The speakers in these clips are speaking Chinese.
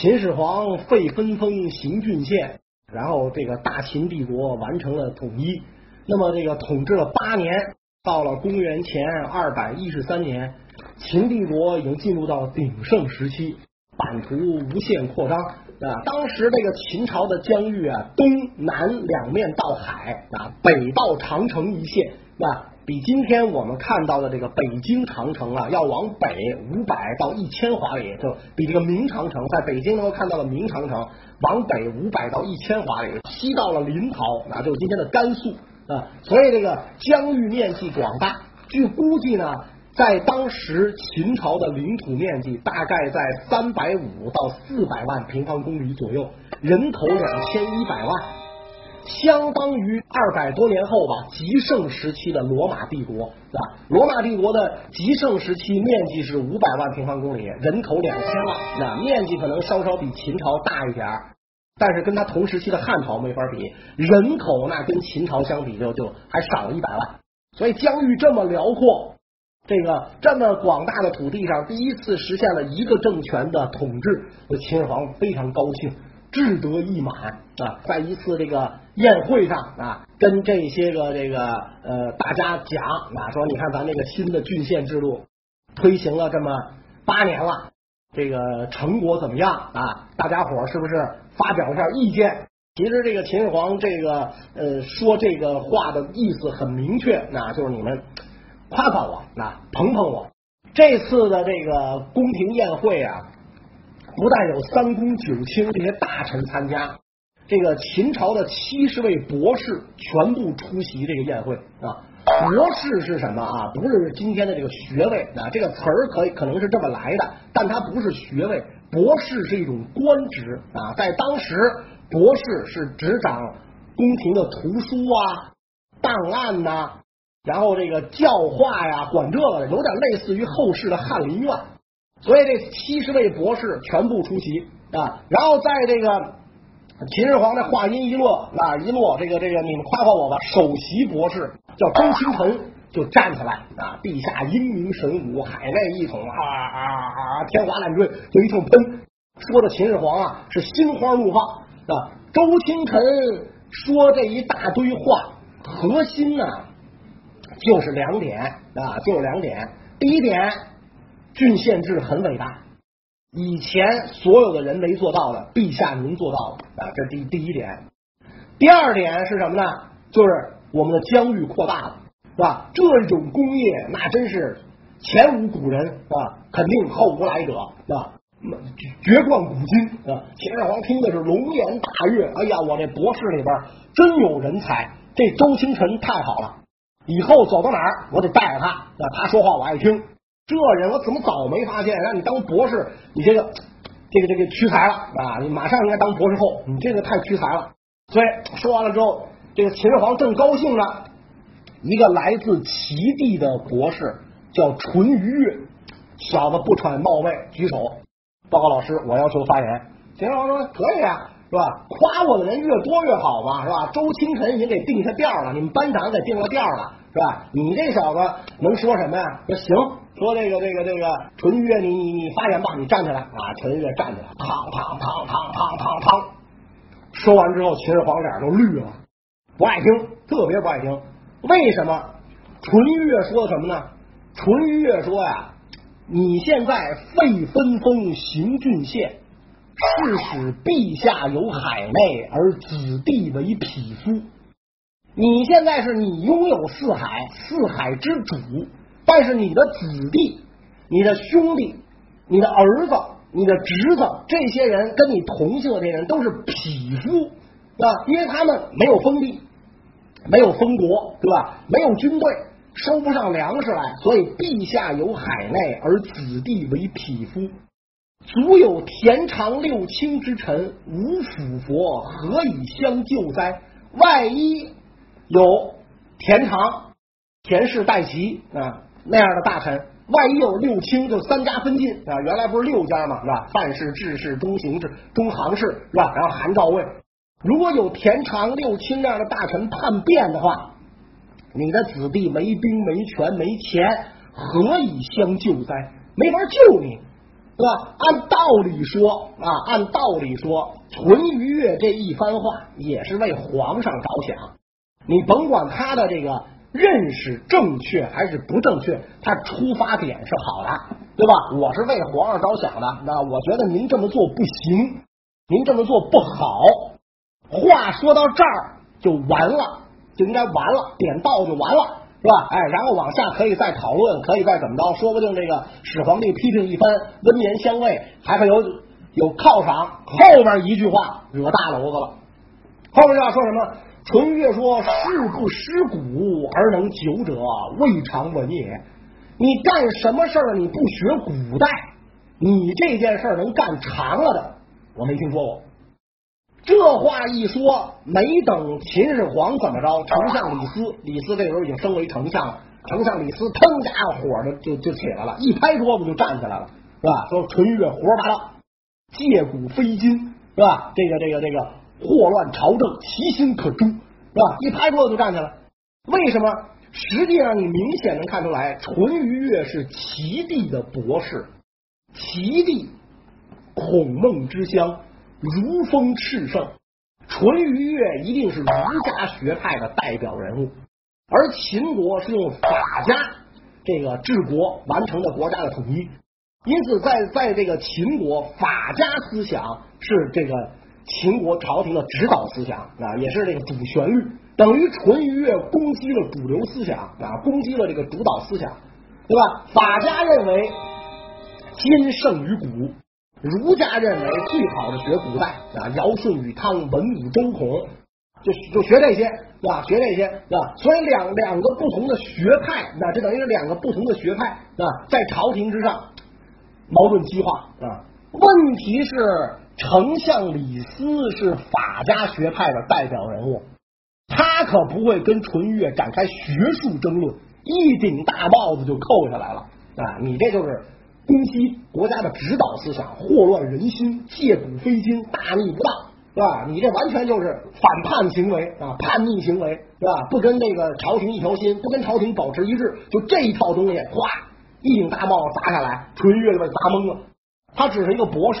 秦始皇废分封，行郡县，然后这个大秦帝国完成了统一。那么这个统治了八年，到了公元前二百一十三年，秦帝国已经进入到鼎盛时期，版图无限扩张啊。当时这个秦朝的疆域啊，东南两面到海啊，北到长城一线啊。比今天我们看到的这个北京长城啊，要往北五百到一千华里，就比这个明长城在北京能够看到的明长城往北五百到一千华里，西到了临洮，那就是今天的甘肃啊。所以这个疆域面积广大，据估计呢，在当时秦朝的领土面积大概在三百五到四百万平方公里左右，人口两千一百万。相当于二百多年后吧，极盛时期的罗马帝国啊，罗马帝国的极盛时期面积是五百万平方公里，人口两千万，那面积可能稍稍比秦朝大一点但是跟他同时期的汉朝没法比，人口那跟秦朝相比就就还少了一百万，所以疆域这么辽阔，这个这么广大的土地上，第一次实现了一个政权的统治，秦始皇非常高兴。志得意满啊，在一次这个宴会上啊，跟这些个这个呃大家讲啊，说你看咱这个新的郡县制度推行了这么八年了，这个成果怎么样啊？大家伙是不是发表一下意见？其实这个秦始皇这个呃说这个话的意思很明确，那就是你们夸夸我，啊，捧捧我。这次的这个宫廷宴会啊。不但有三公九卿这些大臣参加，这个秦朝的七十位博士全部出席这个宴会啊。博士是什么啊？不是今天的这个学位啊，这个词儿可以可能是这么来的，但它不是学位。博士是一种官职啊，在当时，博士是执掌宫廷的图书啊、档案呐，然后这个教化呀，管这个的，有点类似于后世的翰林院。所以这七十位博士全部出席啊，然后在这个秦始皇的话音一落啊一落，这个这个你们夸夸我吧，首席博士叫周清晨就站起来啊，陛下英明神武，海内一统啊啊啊，天花乱坠就一通喷，说的秦始皇啊是心花怒放啊。周清晨说这一大堆话，核心呢就是两点啊，就是两点，第一点。郡县制很伟大，以前所有的人没做到的，陛下您做到了啊！这第第一点。第二点是什么呢？就是我们的疆域扩大了，是吧？这种工业那真是前无古人，是吧？肯定后无来者，是吧？绝冠古今啊！秦始皇听的是龙颜大悦，哎呀，我这博士里边真有人才，这周清晨太好了，以后走到哪儿我得带着他，啊，他说话我爱听。这人我怎么早没发现？让你当博士，你这个这个这个屈才了啊！你马上应该当博士后，你这个太屈才了。所以说完了之后，这个秦始皇正高兴呢，一个来自齐地的博士叫淳于越，小子不喘冒昧，举手报告老师，我要求发言。秦始皇说可以啊，是吧？夸我的人越多越好嘛，是吧？周清晨已经给定下调了，你们班长给定了调了，是吧？你这小子能说什么呀？说行。说这个这个这个淳于越，你你你发言吧，你站起来啊！淳于越站起来，嘡嘡嘡嘡嘡嘡嘡。说完之后，秦始皇脸都绿了，不爱听，特别不爱听。为什么？淳于越说什么呢？淳于越说呀，你现在废分封，行郡县，是使陛下有海内，而子弟为匹夫。你现在是你拥有四海，四海之主。但是你的子弟、你的兄弟、你的儿子、你的侄子，这些人跟你同姓的这些人都是匹夫，啊，因为他们没有封地，没有封国，对吧？没有军队，收不上粮食来，所以陛下有海内，而子弟为匹夫，足有田常六卿之臣，无辅佛，何以相救哉？万一有田常、田氏代齐啊。那样的大臣，万一有六卿，就三家分晋啊！原来不是六家嘛，是吧？范氏、智氏、中行氏、中行氏，是吧？然后韩赵魏，如果有田常六卿那样的大臣叛变的话，你的子弟没兵没权没钱，何以相救哉？没法救你是吧？按道理说啊，按道理说，淳于越这一番话也是为皇上着想。你甭管他的这个认识正确还是不正确，他出发点是好的，对吧？我是为皇上着想的，那我觉得您这么做不行，您这么做不好。话说到这儿就完了，就应该完了，点到就完了。是吧？哎，然后往下可以再讨论，可以再怎么着？说不定这个始皇帝批评一番，温言相慰，还会有有犒赏。后边一句话惹大娄子了。后边要说什么？淳于越说：“事不识古而能久者，未尝闻也。”你干什么事儿？你不学古代，你这件事儿能干长了的，我没听说过。这话一说，没等秦始皇怎么着，丞相李斯，李斯这时候已经升为丞相了。丞相李斯腾家伙的就就起来了，一拍桌子就站起来了，是吧？说淳于越胡说八道，借古非今，是吧？这个这个这个祸乱朝政，其心可诛，是吧？一拍桌子就站起来。为什么？实际上你明显能看出来，淳于越是齐地的博士，齐地孔孟之乡。如风炽盛，淳于越一定是儒家学派的代表人物，而秦国是用法家这个治国完成的国家的统一，因此在在这个秦国，法家思想是这个秦国朝廷的指导思想啊，也是这个主旋律，等于淳于越攻击了主流思想啊，攻击了这个主导思想，对吧？法家认为今胜于古。儒家认为最好的学古代啊，尧舜禹汤文武周孔，就就学这些，对吧？学这些，对吧？所以两两个不同的学派，那这等于是两个不同的学派啊，在朝廷之上矛盾激化啊。问题是，丞相李斯是法家学派的代表人物，他可不会跟淳于越展开学术争论，一顶大帽子就扣下来了啊！你这就是。攻击国家的指导思想，祸乱人心，借古非今，大逆不道，是吧？你这完全就是反叛行为啊，叛逆行为，是吧？不跟那个朝廷一条心，不跟朝廷保持一致，就这一套东西，哗，一顶大帽子砸下来，淳于越就被砸懵了。他只是一个博士，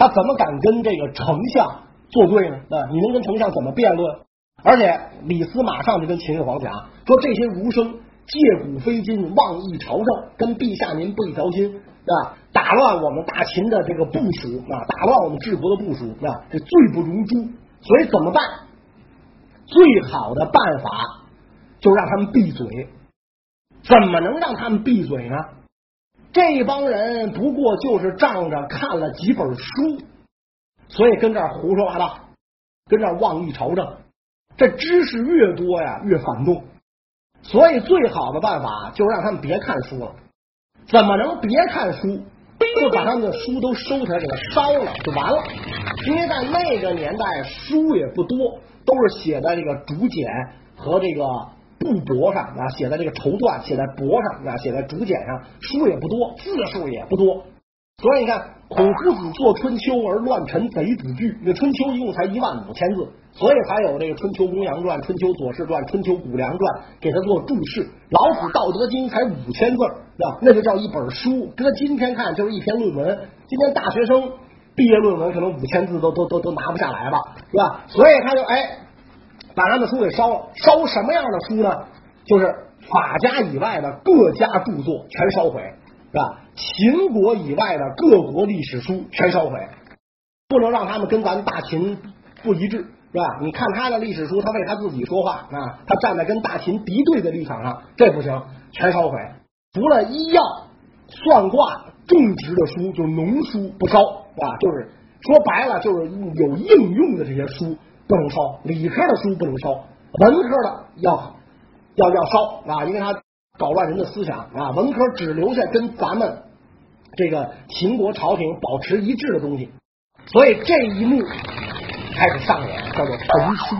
他怎么敢跟这个丞相作对呢？啊，你能跟丞相怎么辩论？而且李斯马上就跟秦始皇讲说，这些儒生借古非今，妄议朝政，跟陛下您不一条心。啊！打乱我们大秦的这个部署啊！打乱我们治国的部署啊！这罪不容诛，所以怎么办？最好的办法就让他们闭嘴。怎么能让他们闭嘴呢？这帮人不过就是仗着看了几本书，所以跟这儿胡说八道，跟这儿妄议朝政。这知识越多呀，越反动。所以最好的办法就是让他们别看书了。怎么能别看书？就把他们的书都收起来，给他烧了就完了。因为在那个年代，书也不多，都是写在这个竹简和这个布帛上啊，写在这个绸缎，写在帛上啊，写在竹简上，书也不多，字数也不多。所以你看，孔夫子作《春秋》而乱臣贼子惧。那《春秋》一共才一万五千字，所以才有这个《春秋公羊传》《春秋左氏传》《春秋谷梁传》给他做注释。老子《道德经》才五千字，啊，那就叫一本书。搁今天看就是一篇论文。今天大学生毕业论文可能五千字都都都都拿不下来吧，是吧？所以他就哎，把他的书给烧了。烧什么样的书呢？就是法家以外的各家著作全烧毁。是吧？秦国以外的各国历史书全烧毁，不能让他们跟咱大秦不一致，是吧？你看他的历史书，他为他自己说话啊，他站在跟大秦敌对的立场上，这不行，全烧毁。除了医药、算卦、种植的书，就农书不烧，啊，就是说白了，就是有应用的这些书不能烧，理科的书不能烧，文科的要要要烧啊，因为他。搞乱人的思想啊！文科只留下跟咱们这个秦国朝廷保持一致的东西，所以这一幕开始上演，叫做焚书。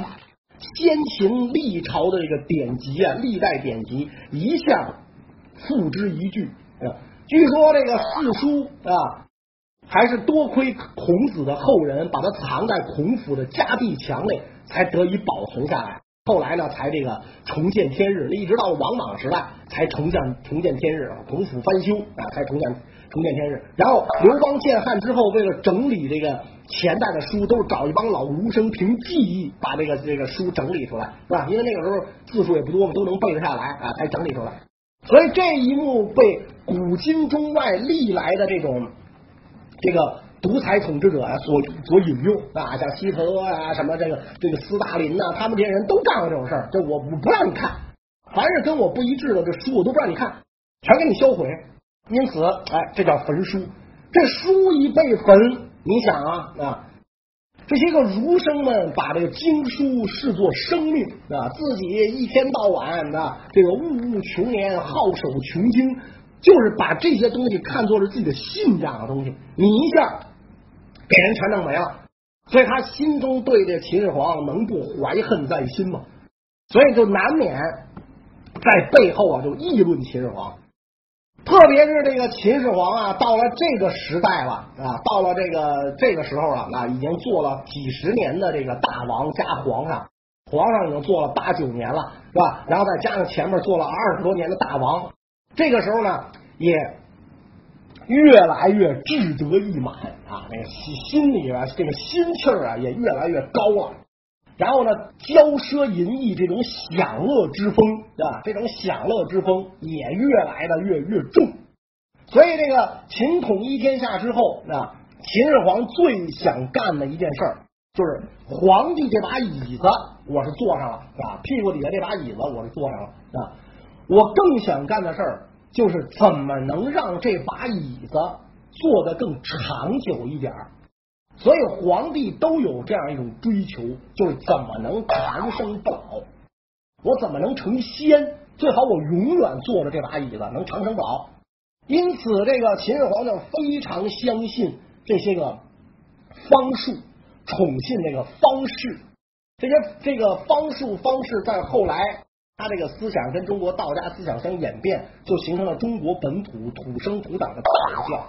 先秦历朝的这个典籍啊，历代典籍一下付之一炬啊。据说这个四书啊，还是多亏孔子的后人把它藏在孔府的家壁墙内，才得以保存下来。后来呢才这个重见天日，一直到王莽时代才重见重见天日，孔府翻修啊才重见重见天日。然后刘邦建汉之后，为了整理这个前代的书，都是找一帮老儒生凭记忆把这个这个书整理出来，是吧？因为那个时候字数也不多嘛，都能背得下来啊，才整理出来。所以这一幕被古今中外历来的这种这个。独裁统治者啊，所所引用啊，像希特勒啊，什么这个这个斯大林呐，他们这些人都干过这种事儿。这我我不让你看，凡是跟我不一致的这书，我都不让你看，全给你销毁。因此，哎，这叫焚书。这书一被焚，你想啊啊，这些个儒生们把这个经书视作生命啊，自己一天到晚的这个物务穷年，好守穷经，就是把这些东西看作是自己的信仰的东西。你一下。给人全弄没了，所以他心中对这秦始皇能不怀恨在心吗？所以就难免在背后啊就议论秦始皇，特别是这个秦始皇啊，到了这个时代了啊，到了这个这个时候了啊，已经做了几十年的这个大王加皇上，皇上已经做了八九年了，是吧？然后再加上前面做了二十多年的大王，这个时候呢也。越来越志得意满啊，那个心心里啊这个心气儿啊也越来越高了。然后呢，骄奢淫逸这种享乐之风啊，这种享乐之风也越来的越越重。所以这个秦统一天下之后啊，秦始皇最想干的一件事儿就是皇帝这把椅子我是坐上了啊，屁股底下这把椅子我是坐上了啊，我更想干的事儿。就是怎么能让这把椅子坐得更长久一点儿所以皇帝都有这样一种追求，就是怎么能长生不老？我怎么能成仙？最好我永远坐着这把椅子，能长生不老。因此，这个秦始皇就非常相信这些个方术，宠信这个方士。这些这个方术方式在后来。他这个思想跟中国道家思想相演变，就形成了中国本土土生土长的道教。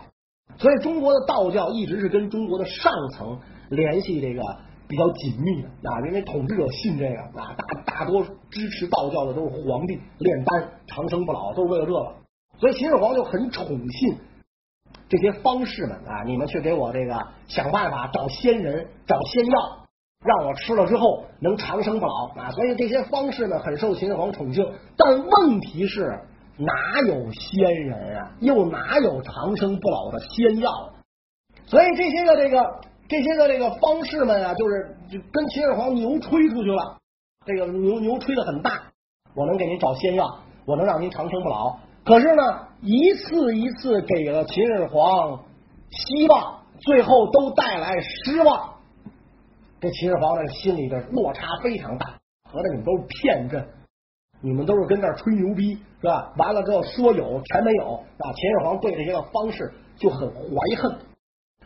所以中国的道教一直是跟中国的上层联系这个比较紧密的啊，因为统治者信这个啊，大大多支持道教的都是皇帝炼丹长生不老，都是为了这个。所以秦始皇就很宠信这些方士们啊，你们去给我这个想办法找仙人找仙药。让我吃了之后能长生不老啊！所以这些方式呢很受秦始皇宠幸，但问题是哪有仙人啊？又哪有长生不老的仙药？所以这些个这个这些个这个方式们啊，就是跟秦始皇牛吹出去了。这个牛牛吹的很大，我能给您找仙药，我能让您长生不老。可是呢，一次一次给了秦始皇希望，最后都带来失望。这秦始皇的心里的落差非常大，合着你们都是骗朕，你们都是跟这儿吹牛逼是吧？完了之后说有全没有啊！秦始皇对这些个方式就很怀恨。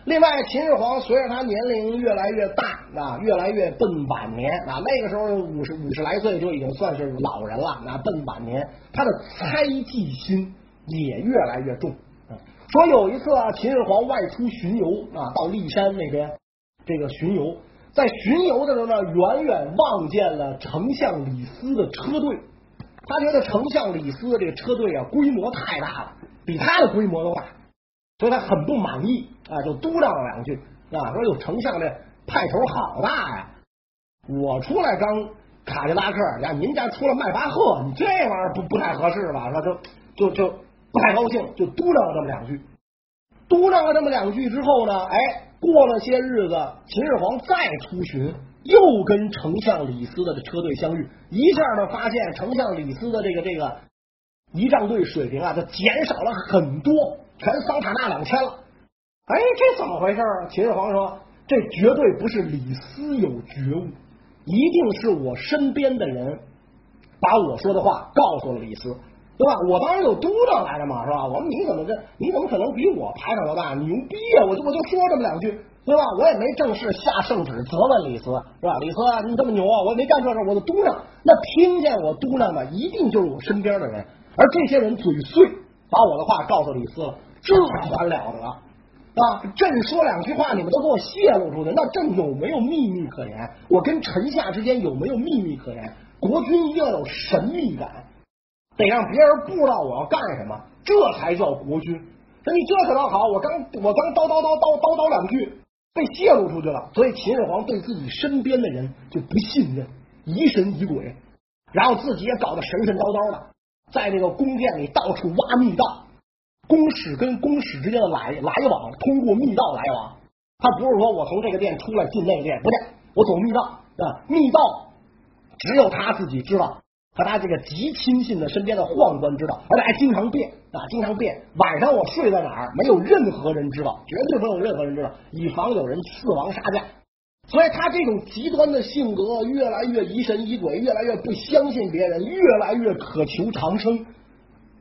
另外，秦始皇随着他年龄越来越大啊，越来越奔晚年啊，那个时候五十五十来岁就已经算是老人了。那奔晚年，他的猜忌心也越来越重。说有一次啊，秦始皇外出巡游啊，到骊山那边这个巡游。在巡游的时候呢，远远望见了丞相李斯的车队，他觉得丞相李斯的这个车队啊规模太大了，比他的规模都大，所以他很不满意啊，就嘟囔了两句啊，说有丞相这派头好大呀，我出来刚卡迪拉克，呀，您家出了迈巴赫，你这玩意儿不不太合适吧？说就就就不太高兴，就嘟囔了这么两句，嘟囔了这么两句之后呢，哎。过了些日子，秦始皇再出巡，又跟丞相李斯的车队相遇，一下呢发现丞相李斯的这个这个仪仗队水平啊，他减少了很多，全桑塔纳两千了。哎，这怎么回事？秦始皇说：“这绝对不是李斯有觉悟，一定是我身边的人把我说的话告诉了李斯。”对吧？我当时就嘟囔来着嘛，是吧？我说你怎么这？你怎么可能比我排场都大？牛逼啊！我就我就说这么两句，对吧？我也没正式下圣旨责问李斯，是吧？李斯，你这么牛啊？我也没干这事，我就嘟囔。那听见我嘟囔的，一定就是我身边的人，而这些人嘴碎，把我的话告诉李斯了，这还了得？啊，朕说两句话，你们都给我泄露出去，那朕有没有秘密可言？我跟臣下之间有没有秘密可言？国君一定要有神秘感，得让别人不知道我要干什么，这才叫国君。那你这可倒好，我刚我刚叨叨叨叨叨叨两句，被泄露出去了，所以秦始皇对自己身边的人就不信任，疑神疑鬼，然后自己也搞得神神叨叨的，在这个宫殿里到处挖密道。宫使跟宫使之间的来来往，通过密道来往。他不是说我从这个店出来进那个店，不对，我走密道啊。密道只有他自己知道，和他这个极亲信的身边的宦官知道，而且还经常变啊，经常变。晚上我睡在哪儿，没有任何人知道，绝对没有任何人知道，以防有人刺王杀驾。所以他这种极端的性格，越来越疑神疑鬼，越来越不相信别人，越来越渴求长生。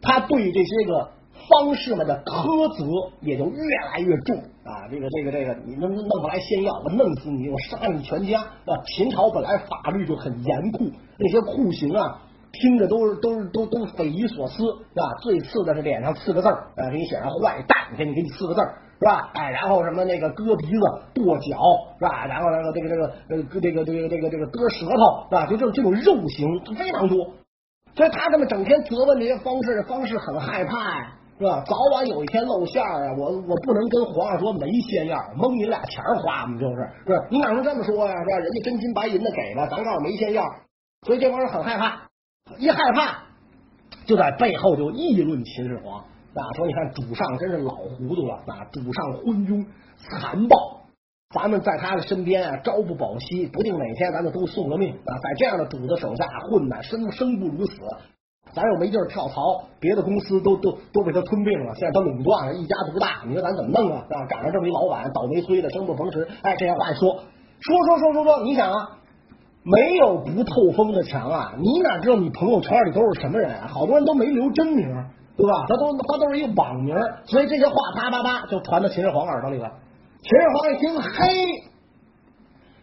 他对这些个。方士们的苛责也就越来越重啊！这个这个这个，你弄弄不来仙药，我弄死你，我杀你全家！啊！秦朝本来法律就很严酷，那些酷刑啊，听着都是都是都都匪夷所思，是吧？最次的是脸上刺个字儿，给你写上坏蛋，给你给你刺个字儿，是吧？哎，然后什么那个割鼻子、剁脚，是吧？然后那个这个这个呃这个这个这个这个割舌头，是吧？就这这种肉刑非常多，所以他这么整天责问这些方式，方式很害怕呀。是吧？早晚有一天露馅儿啊！我我不能跟皇上说没仙药，蒙你俩钱花嘛，就是，是吧？你哪能这么说呀？是吧？人家真金白银的给了，咱告诉没仙药，所以这帮人很害怕，一害怕就在背后就议论秦始皇啊，说你看主上真是老糊涂了啊，主上昏庸残暴，咱们在他的身边啊，朝不保夕，不定哪天咱们都送了命啊，在这样的主子手下混呢，生生不如死。咱又没地儿跳槽，别的公司都都都被他吞并了，现在他垄断了，一家独大，你说咱怎么弄啊？啊，赶上这么一老板，倒霉催的，生不逢时。哎，这些话一说，说说说说说，你想啊，没有不透风的墙啊，你哪知道你朋友圈里都是什么人？好多人都没留真名，对吧？他都他都是一个网名，所以这些话啪啪啪就传到秦始皇耳朵里了。秦始皇一听，嘿，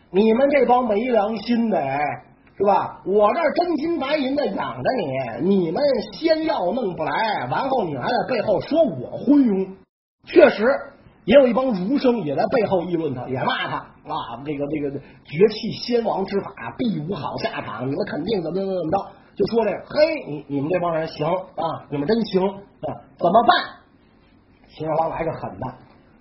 你们这帮没良心的！哎是吧？我这真金白银的养着你，你们仙药弄不来，完后你还在背后说我昏庸。确实，也有一帮儒生也在背后议论他，也骂他啊，这个这个绝气先王之法必无好下场，你们肯定怎么怎么怎么着，就说这嘿，你你们这帮人行啊，你们真行啊，怎么办？秦始皇来个狠的，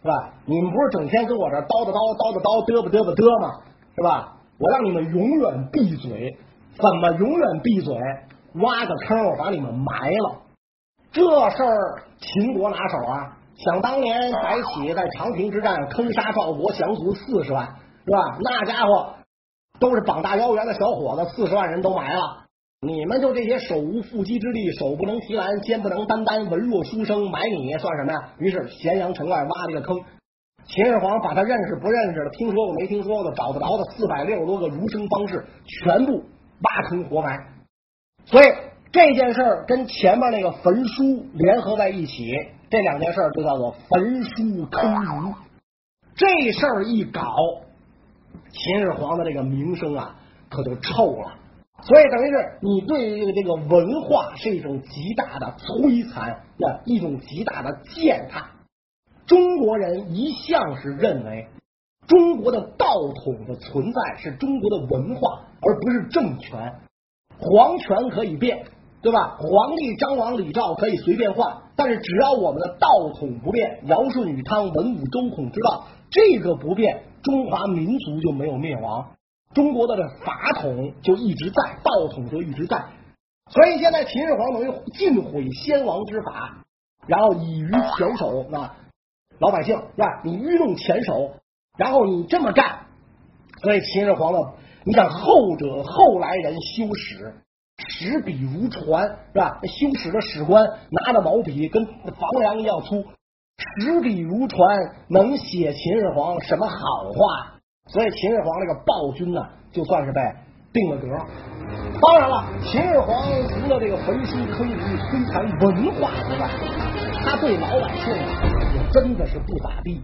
是吧？你们不是整天跟我这叨叨叨叨叨叨嘚吧嘚吧嘚吗？是吧？我让你们永远闭嘴！怎么永远闭嘴？挖个坑，我把你们埋了。这事儿秦国拿手啊！想当年白起在长平之战坑杀赵国降卒四十万，是吧？那家伙都是膀大腰圆的小伙子，四十万人都埋了。你们就这些手无缚鸡之力，手不能提篮，肩不能担担，文弱书生，埋你算什么呀？于是咸阳城外挖了个坑。秦始皇把他认识不认识的、听说过没听说过、找得着的四百六十多个儒生方士全部挖坑活埋，所以这件事儿跟前面那个焚书联合在一起，这两件事就叫做焚书坑儒。这事儿一搞，秦始皇的这个名声啊可就臭了。所以等于是你对这个这个文化是一种极大的摧残，一种极大的践踏。中国人一向是认为，中国的道统的存在是中国的文化，而不是政权。皇权可以变，对吧？皇帝张王李赵可以随便换，但是只要我们的道统不变，尧舜禹汤文武周孔之道这个不变，中华民族就没有灭亡，中国的这法统就一直在，道统就一直在。所以现在秦始皇等于尽毁先王之法，然后以于前手啊。老百姓是吧？你愚弄前手，然后你这么干，所以秦始皇呢，你想后者后来人修史，执笔如船是吧？修史的史官拿着毛笔跟房梁一样粗，执笔如船，能写秦始皇什么好话？所以秦始皇这个暴君呢，就算是被定了格。当然了，秦始皇除了这个焚书坑儒、摧残文化之外，他对老百姓也。真的是不咋地。